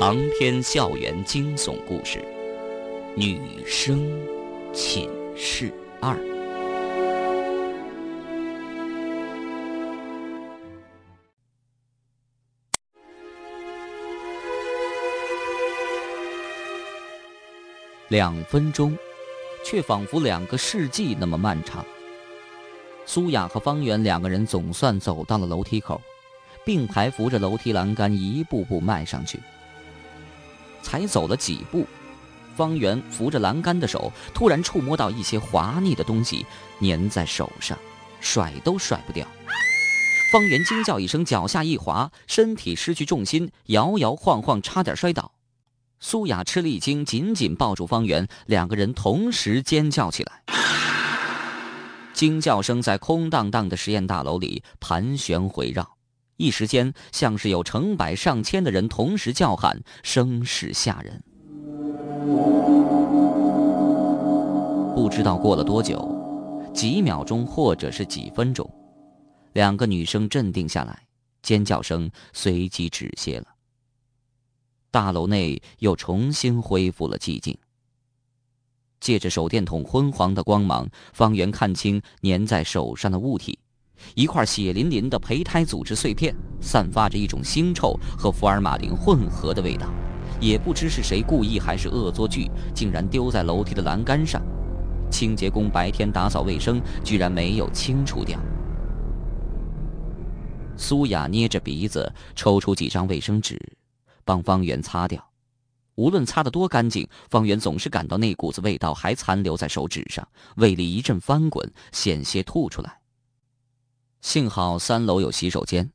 长篇校园惊悚故事，《女生寝室二》。两分钟，却仿佛两个世纪那么漫长。苏雅和方圆两个人总算走到了楼梯口，并排扶着楼梯栏杆，一步步迈上去。才走了几步，方圆扶着栏杆的手突然触摸到一些滑腻的东西，粘在手上，甩都甩不掉。方圆惊叫一声，脚下一滑，身体失去重心，摇摇晃晃，差点摔倒。苏雅吃了一惊，紧紧抱住方圆，两个人同时尖叫起来。惊叫声在空荡荡的实验大楼里盘旋回绕。一时间，像是有成百上千的人同时叫喊，声势吓人。不知道过了多久，几秒钟或者是几分钟，两个女生镇定下来，尖叫声随即止歇了。大楼内又重新恢复了寂静。借着手电筒昏黄的光芒，方圆看清粘在手上的物体。一块血淋淋的胚胎组织碎片，散发着一种腥臭和福尔马林混合的味道，也不知是谁故意还是恶作剧，竟然丢在楼梯的栏杆上。清洁工白天打扫卫生，居然没有清除掉。苏雅捏着鼻子，抽出几张卫生纸，帮方圆擦掉。无论擦得多干净，方圆总是感到那股子味道还残留在手指上，胃里一阵翻滚，险些吐出来。幸好三楼有洗手间，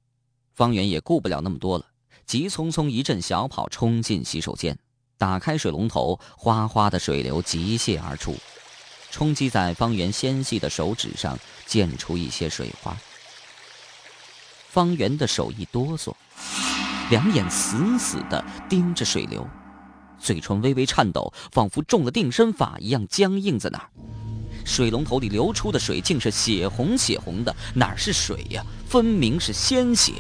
方圆也顾不了那么多了，急匆匆一阵小跑冲进洗手间，打开水龙头，哗哗的水流急泻而出，冲击在方圆纤细的手指上，溅出一些水花。方圆的手一哆嗦，两眼死死的盯着水流，嘴唇微微颤抖，仿佛中了定身法一样僵硬在那儿。水龙头里流出的水竟是血红血红的，哪是水呀？分明是鲜血！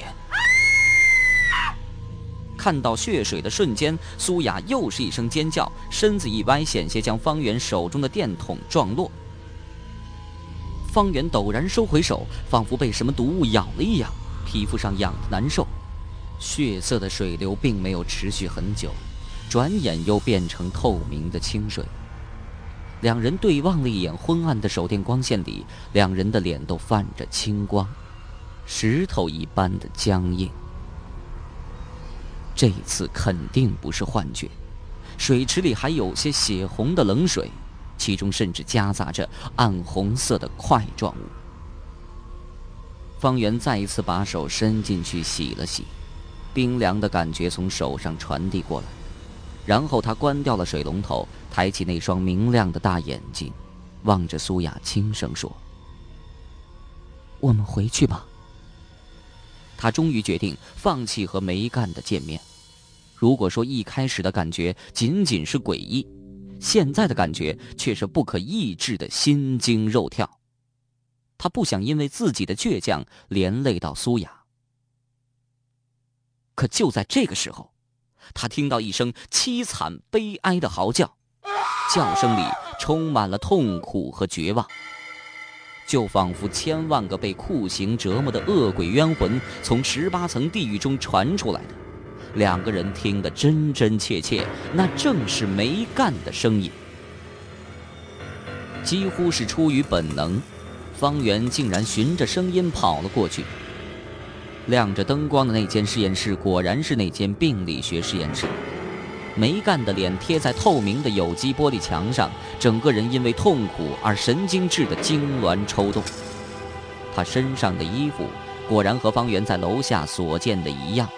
看到血水的瞬间，苏雅又是一声尖叫，身子一歪，险些将方圆手中的电筒撞落。方圆陡然收回手，仿佛被什么毒物咬了一样，皮肤上痒得难受。血色的水流并没有持续很久，转眼又变成透明的清水。两人对望了一眼，昏暗的手电光线里，两人的脸都泛着青光，石头一般的僵硬。这次肯定不是幻觉，水池里还有些血红的冷水，其中甚至夹杂着暗红色的块状物。方圆再一次把手伸进去洗了洗，冰凉的感觉从手上传递过来。然后他关掉了水龙头，抬起那双明亮的大眼睛，望着苏雅，轻声说：“我们回去吧。”他终于决定放弃和梅干的见面。如果说一开始的感觉仅仅是诡异，现在的感觉却是不可抑制的心惊肉跳。他不想因为自己的倔强连累到苏雅。可就在这个时候。他听到一声凄惨悲哀的嚎叫，叫声里充满了痛苦和绝望，就仿佛千万个被酷刑折磨的恶鬼冤魂从十八层地狱中传出来的。两个人听得真真切切，那正是梅干的声音。几乎是出于本能，方圆竟然循着声音跑了过去。亮着灯光的那间实验室，果然是那间病理学实验室。梅干的脸贴在透明的有机玻璃墙上，整个人因为痛苦而神经质的痉挛抽动。他身上的衣服果然和方圆在楼下所见的一样，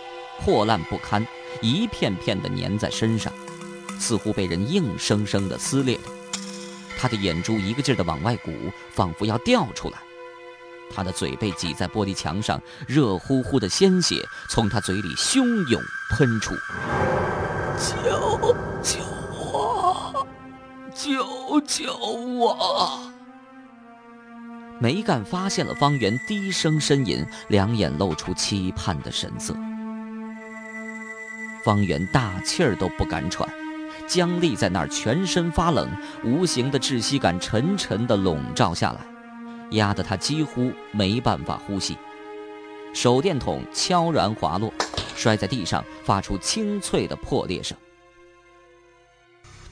破烂不堪，一片片的粘在身上，似乎被人硬生生的撕裂的。他的眼珠一个劲儿的往外鼓，仿佛要掉出来。他的嘴被挤在玻璃墙上，热乎乎的鲜血从他嘴里汹涌喷出。救救我！救救我！梅干发现了方圆，低声呻吟，两眼露出期盼的神色。方圆大气儿都不敢喘，僵立在那儿，全身发冷，无形的窒息感沉沉的笼罩下来，压得他几乎没办法呼吸。手电筒悄然滑落，摔在地上，发出清脆的破裂声。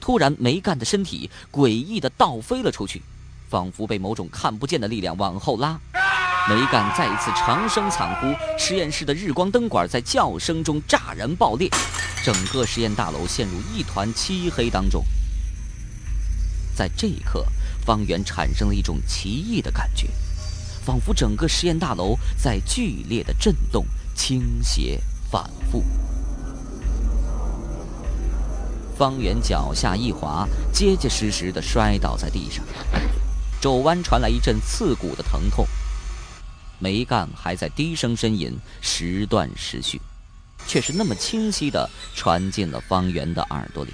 突然，梅干的身体诡异地倒飞了出去，仿佛被某种看不见的力量往后拉。梅干再一次长声惨呼，实验室的日光灯管在叫声中炸然爆裂，整个实验大楼陷入一团漆黑当中。在这一刻，方圆产生了一种奇异的感觉，仿佛整个实验大楼在剧烈的震动、倾斜、反复。方圆脚下一滑，结结实实地摔倒在地上，肘弯传来一阵刺骨的疼痛。梅干还在低声呻吟，时断时续，却是那么清晰地传进了方圆的耳朵里。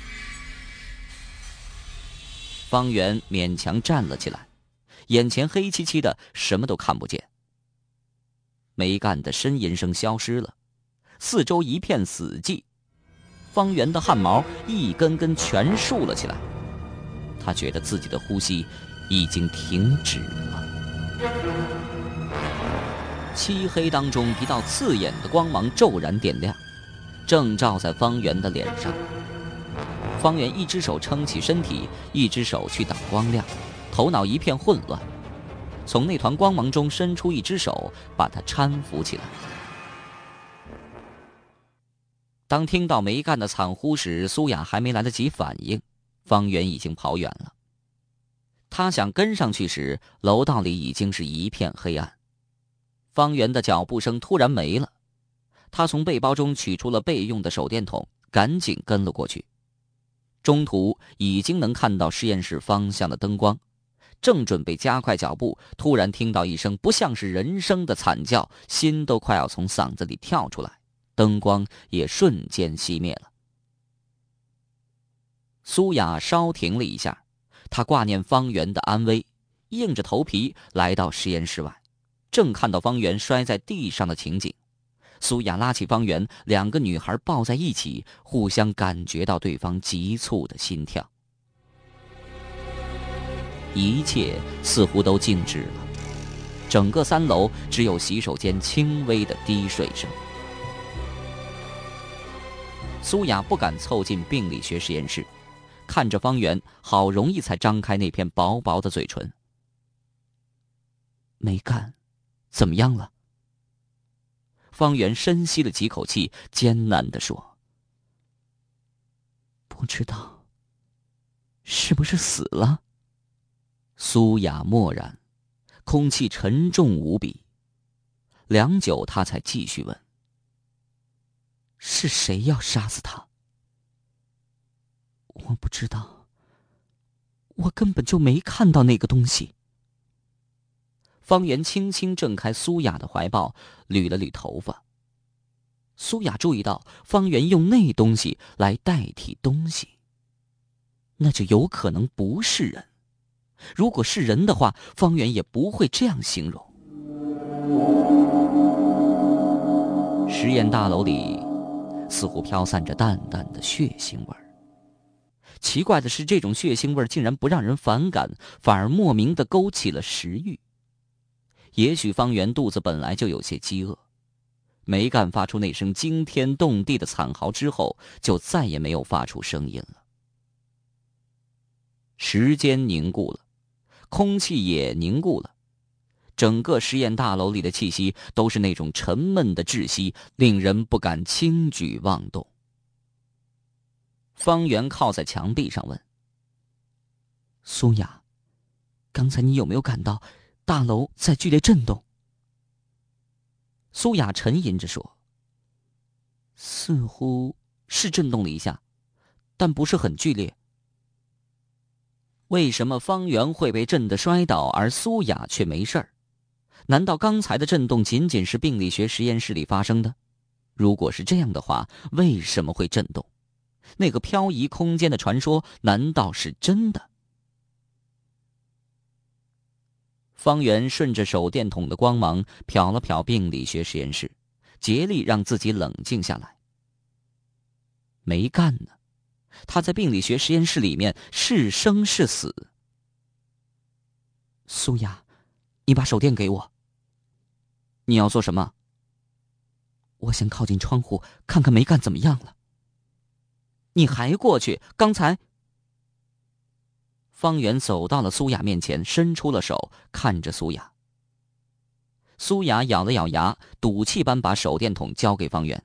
方圆勉强站了起来，眼前黑漆漆的，什么都看不见。梅干的呻吟声消失了，四周一片死寂。方圆的汗毛一根根全竖了起来，他觉得自己的呼吸已经停止了。漆黑当中，一道刺眼的光芒骤然点亮，正照在方圆的脸上。方圆一只手撑起身体，一只手去挡光亮，头脑一片混乱。从那团光芒中伸出一只手，把他搀扶起来。当听到梅干的惨呼时，苏雅还没来得及反应，方圆已经跑远了。他想跟上去时，楼道里已经是一片黑暗。方圆的脚步声突然没了，他从背包中取出了备用的手电筒，赶紧跟了过去。中途已经能看到实验室方向的灯光，正准备加快脚步，突然听到一声不像是人声的惨叫，心都快要从嗓子里跳出来，灯光也瞬间熄灭了。苏雅稍停了一下，她挂念方圆的安危，硬着头皮来到实验室外。正看到方圆摔在地上的情景，苏雅拉起方圆，两个女孩抱在一起，互相感觉到对方急促的心跳。一切似乎都静止了，整个三楼只有洗手间轻微的滴水声。苏雅不敢凑近病理学实验室，看着方圆，好容易才张开那片薄薄的嘴唇。没干。怎么样了？方圆深吸了几口气，艰难的说：“不知道，是不是死了？”苏雅默然，空气沉重无比。良久，他才继续问：“是谁要杀死他？”我不知道，我根本就没看到那个东西。方圆轻轻挣开苏雅的怀抱，捋了捋头发。苏雅注意到方圆用那东西来代替东西，那就有可能不是人。如果是人的话，方圆也不会这样形容。实验大楼里似乎飘散着淡淡的血腥味儿。奇怪的是，这种血腥味儿竟然不让人反感，反而莫名的勾起了食欲。也许方圆肚子本来就有些饥饿，梅干发出那声惊天动地的惨嚎之后，就再也没有发出声音了。时间凝固了，空气也凝固了，整个实验大楼里的气息都是那种沉闷的窒息，令人不敢轻举妄动。方圆靠在墙壁上问：“苏雅，刚才你有没有感到？”大楼在剧烈震动。苏雅沉吟着说：“似乎是震动了一下，但不是很剧烈。为什么方圆会被震得摔倒，而苏雅却没事儿？难道刚才的震动仅仅是病理学实验室里发生的？如果是这样的话，为什么会震动？那个漂移空间的传说难道是真的？”方圆顺着手电筒的光芒瞟了瞟病理学实验室，竭力让自己冷静下来。没干呢，他在病理学实验室里面是生是死？苏雅，你把手电给我。你要做什么？我想靠近窗户看看梅干怎么样了。你还过去？刚才。方圆走到了苏雅面前，伸出了手，看着苏雅。苏雅咬了咬牙，赌气般把手电筒交给方圆。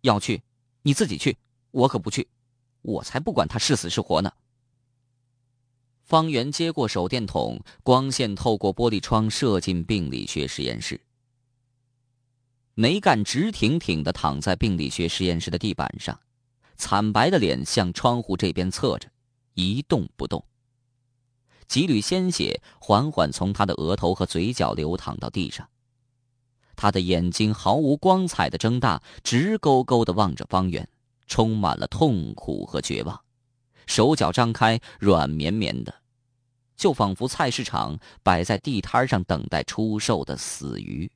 要去，你自己去，我可不去，我才不管他是死是活呢。方圆接过手电筒，光线透过玻璃窗射进病理学实验室。梅干直挺挺的躺在病理学实验室的地板上，惨白的脸向窗户这边侧着，一动不动。几缕鲜血缓缓从他的额头和嘴角流淌到地上。他的眼睛毫无光彩的睁大，直勾勾的望着方圆，充满了痛苦和绝望。手脚张开，软绵绵的，就仿佛菜市场摆在地摊上等待出售的死鱼。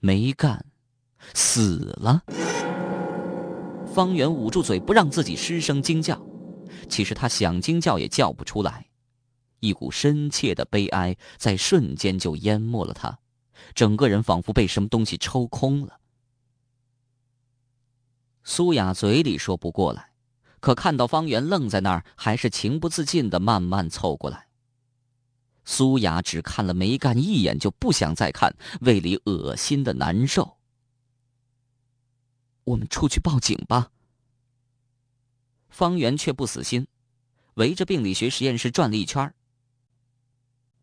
没干，死了。方圆捂住嘴，不让自己失声惊叫。其实他想惊叫也叫不出来，一股深切的悲哀在瞬间就淹没了他，整个人仿佛被什么东西抽空了。苏雅嘴里说不过来，可看到方圆愣在那儿，还是情不自禁的慢慢凑过来。苏雅只看了梅干一眼，就不想再看，胃里恶心的难受。我们出去报警吧。方圆却不死心，围着病理学实验室转了一圈。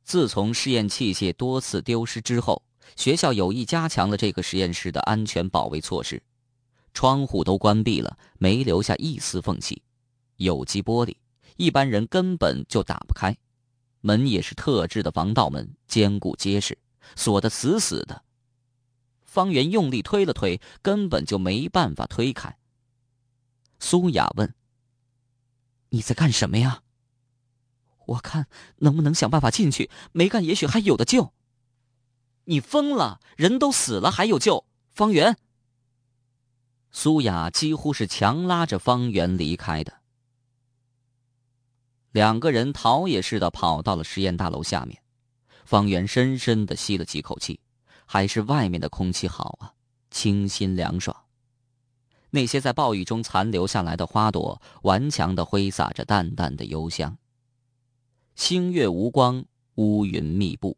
自从试验器械多次丢失之后，学校有意加强了这个实验室的安全保卫措施，窗户都关闭了，没留下一丝缝隙，有机玻璃，一般人根本就打不开。门也是特制的防盗门，坚固结实，锁得死死的。方圆用力推了推，根本就没办法推开。苏雅问。你在干什么呀？我看能不能想办法进去，没干也许还有的救。你疯了？人都死了还有救？方圆。苏雅几乎是强拉着方圆离开的。两个人逃也似的跑到了实验大楼下面。方圆深深的吸了几口气，还是外面的空气好啊，清新凉爽。那些在暴雨中残留下来的花朵，顽强的挥洒着淡淡的幽香。星月无光，乌云密布。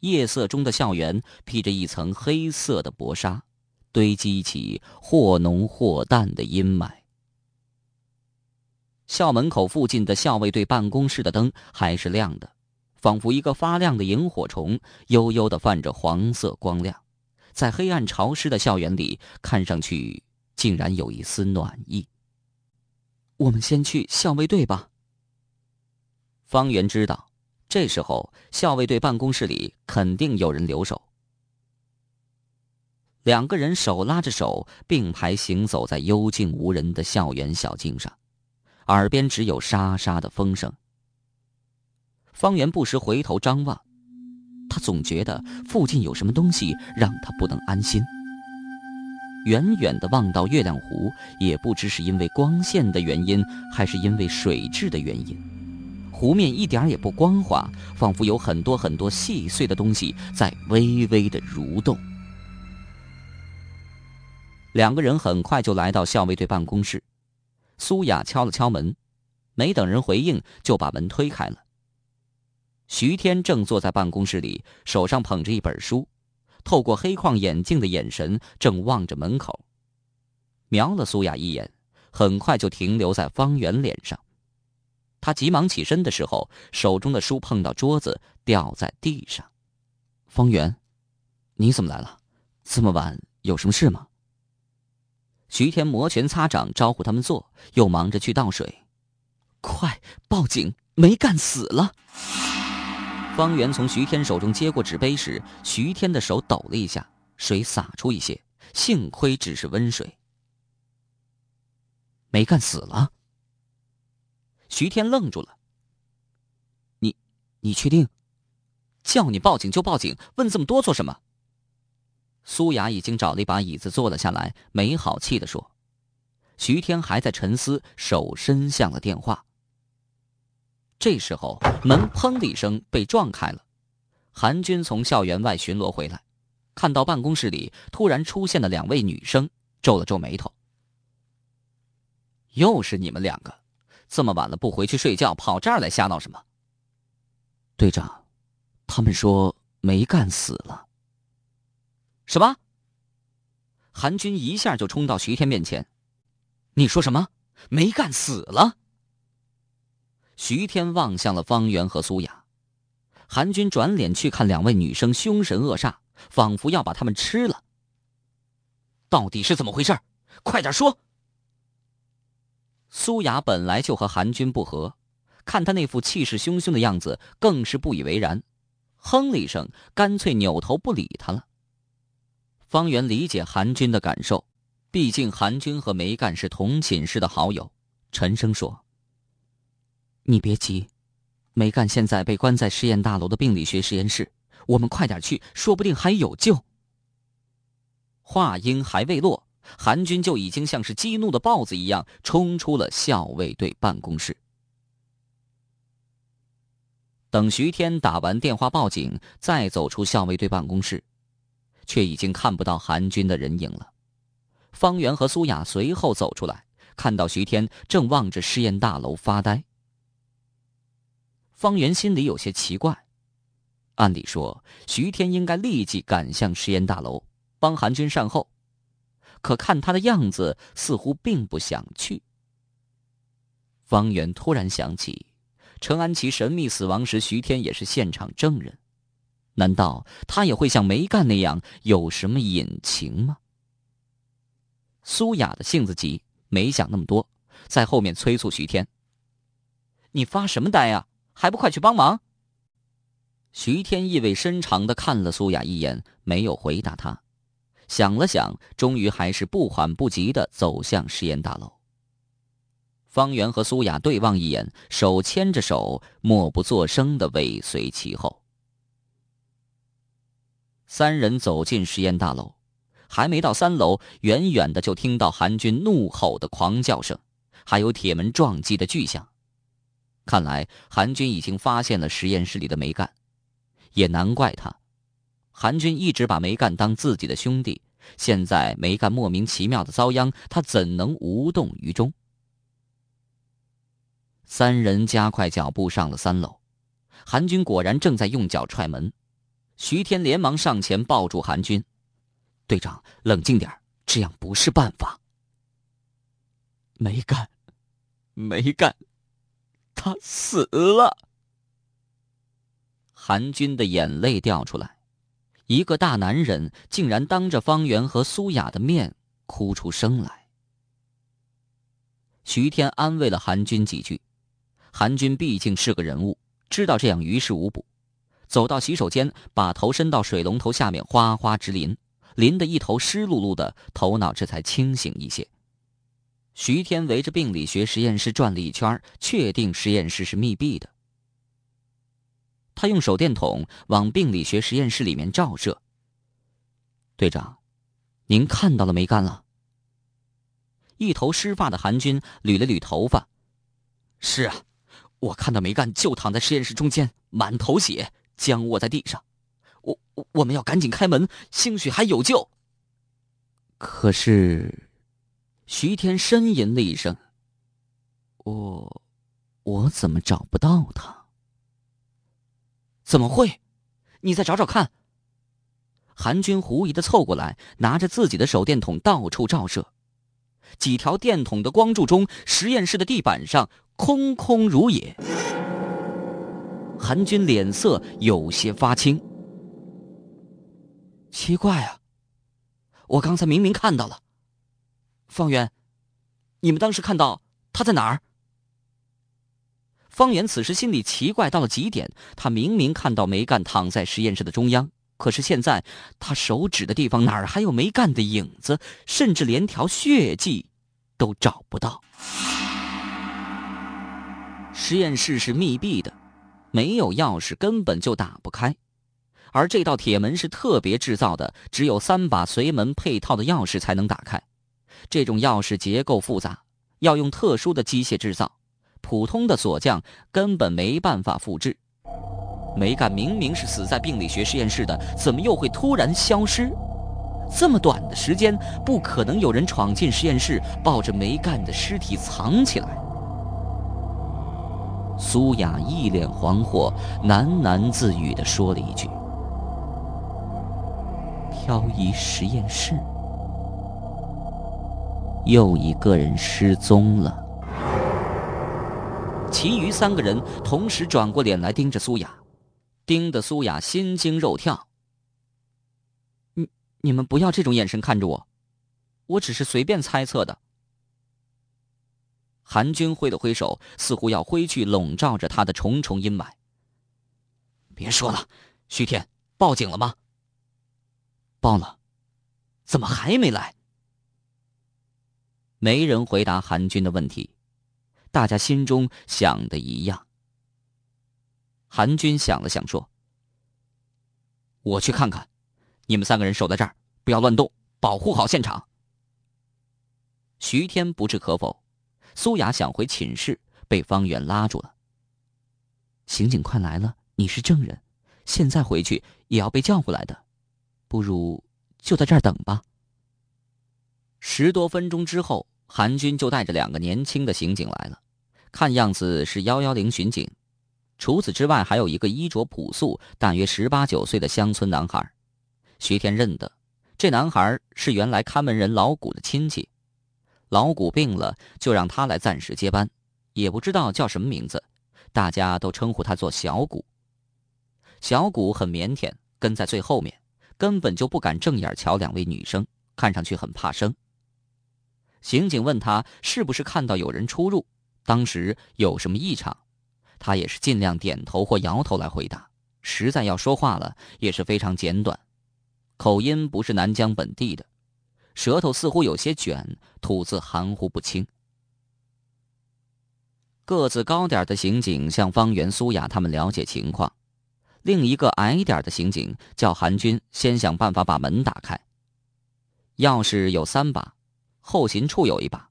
夜色中的校园披着一层黑色的薄纱，堆积起或浓或淡的阴霾。校门口附近的校卫队办公室的灯还是亮的，仿佛一个发亮的萤火虫，悠悠的泛着黄色光亮。在黑暗潮湿的校园里，看上去竟然有一丝暖意。我们先去校卫队吧。方圆知道，这时候校卫队办公室里肯定有人留守。两个人手拉着手，并排行走在幽静无人的校园小径上，耳边只有沙沙的风声。方圆不时回头张望。他总觉得附近有什么东西让他不能安心。远远的望到月亮湖，也不知是因为光线的原因，还是因为水质的原因，湖面一点也不光滑，仿佛有很多很多细碎的东西在微微的蠕动。两个人很快就来到校卫队办公室，苏雅敲了敲门，没等人回应，就把门推开了。徐天正坐在办公室里，手上捧着一本书，透过黑框眼镜的眼神正望着门口，瞄了苏雅一眼，很快就停留在方圆脸上。他急忙起身的时候，手中的书碰到桌子，掉在地上。方圆，你怎么来了？这么晚有什么事吗？徐天摩拳擦掌招呼他们坐，又忙着去倒水。快报警！没干死了。方圆从徐天手中接过纸杯时，徐天的手抖了一下，水洒出一些，幸亏只是温水。没干死了。徐天愣住了。你，你确定？叫你报警就报警，问这么多做什么？苏雅已经找了一把椅子坐了下来，没好气的说：“徐天还在沉思，手伸向了电话。”这时候，门砰的一声被撞开了，韩军从校园外巡逻回来，看到办公室里突然出现的两位女生，皱了皱眉头：“又是你们两个，这么晚了不回去睡觉，跑这儿来瞎闹什么？”队长，他们说梅干死了。什么？韩军一下就冲到徐天面前，你说什么？梅干死了？徐天望向了方圆和苏雅，韩军转脸去看两位女生，凶神恶煞，仿佛要把他们吃了。到底是怎么回事？快点说！苏雅本来就和韩军不和，看他那副气势汹汹的样子，更是不以为然，哼了一声，干脆扭头不理他了。方圆理解韩军的感受，毕竟韩军和梅干是同寝室的好友。沉声说：“你别急，梅干现在被关在实验大楼的病理学实验室，我们快点去，说不定还有救。”话音还未落，韩军就已经像是激怒的豹子一样冲出了校卫队办公室。等徐天打完电话报警，再走出校卫队办公室。却已经看不到韩军的人影了。方圆和苏雅随后走出来，看到徐天正望着实验大楼发呆。方圆心里有些奇怪，按理说徐天应该立即赶向实验大楼，帮韩军善后，可看他的样子，似乎并不想去。方圆突然想起，陈安琪神秘死亡时，徐天也是现场证人。难道他也会像梅干那样有什么隐情吗？苏雅的性子急，没想那么多，在后面催促徐天：“你发什么呆呀？还不快去帮忙！”徐天意味深长的看了苏雅一眼，没有回答他，想了想，终于还是不缓不急的走向实验大楼。方圆和苏雅对望一眼，手牵着手，默不作声的尾随其后。三人走进实验大楼，还没到三楼，远远的就听到韩军怒吼的狂叫声，还有铁门撞击的巨响。看来韩军已经发现了实验室里的梅干，也难怪他。韩军一直把梅干当自己的兄弟，现在梅干莫名其妙的遭殃，他怎能无动于衷？三人加快脚步上了三楼，韩军果然正在用脚踹门。徐天连忙上前抱住韩军，队长，冷静点这样不是办法。没干，没干，他死了。韩军的眼泪掉出来，一个大男人竟然当着方圆和苏雅的面哭出声来。徐天安慰了韩军几句，韩军毕竟是个人物，知道这样于事无补。走到洗手间，把头伸到水龙头下面，哗哗直淋，淋得一头湿漉漉的，头脑这才清醒一些。徐天围着病理学实验室转了一圈，确定实验室是密闭的。他用手电筒往病理学实验室里面照射。队长，您看到了没干了？一头湿发的韩军捋了捋头发，是啊，我看到梅干就躺在实验室中间，满头血。僵卧在地上，我我们要赶紧开门，兴许还有救。可是，徐天呻吟了一声：“我，我怎么找不到他？怎么会？你再找找看。”韩军狐疑的凑过来，拿着自己的手电筒到处照射。几条电筒的光柱中，实验室的地板上空空如也。韩军脸色有些发青。奇怪啊！我刚才明明看到了。方圆，你们当时看到他在哪儿？方圆此时心里奇怪到了极点。他明明看到梅干躺在实验室的中央，可是现在他手指的地方哪儿还有梅干的影子？甚至连条血迹都找不到。实验室是密闭的。没有钥匙，根本就打不开，而这道铁门是特别制造的，只有三把随门配套的钥匙才能打开。这种钥匙结构复杂，要用特殊的机械制造，普通的锁匠根本没办法复制。梅干明明是死在病理学实验室的，怎么又会突然消失？这么短的时间，不可能有人闯进实验室，抱着梅干的尸体藏起来。苏雅一脸惶惑，喃喃自语地说了一句：“漂移实验室，又一个人失踪了。”其余三个人同时转过脸来盯着苏雅。盯得苏雅心惊肉跳。你你们不要这种眼神看着我，我只是随便猜测的。韩军挥了挥手，似乎要挥去笼罩着他的重重阴霾。别说了，徐天，报警了吗？报了，怎么还没来？没人回答韩军的问题，大家心中想的一样。韩军想了想，说：“我去看看，你们三个人守在这儿，不要乱动，保护好现场。”徐天不置可否。苏雅想回寝室，被方圆拉住了。刑警快来了，你是证人，现在回去也要被叫回来的，不如就在这儿等吧。十多分钟之后，韩军就带着两个年轻的刑警来了，看样子是幺幺零巡警。除此之外，还有一个衣着朴素、大约十八九岁的乡村男孩，徐天认得。这男孩是原来看门人老谷的亲戚，老谷病了，就让他来暂时接班，也不知道叫什么名字，大家都称呼他做小谷。小谷很腼腆，跟在最后面，根本就不敢正眼瞧两位女生，看上去很怕生。刑警问他是不是看到有人出入，当时有什么异常。他也是尽量点头或摇头来回答，实在要说话了也是非常简短，口音不是南疆本地的，舌头似乎有些卷，吐字含糊不清。个子高点的刑警向方圆、苏雅他们了解情况，另一个矮点的刑警叫韩军先想办法把门打开。钥匙有三把，后勤处有一把，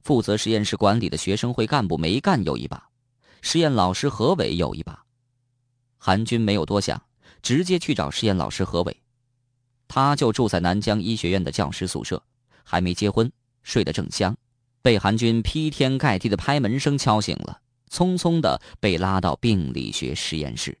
负责实验室管理的学生会干部梅干有一把。实验老师何伟有一把，韩军没有多想，直接去找实验老师何伟。他就住在南疆医学院的教师宿舍，还没结婚，睡得正香，被韩军劈天盖地的拍门声敲醒了，匆匆的被拉到病理学实验室。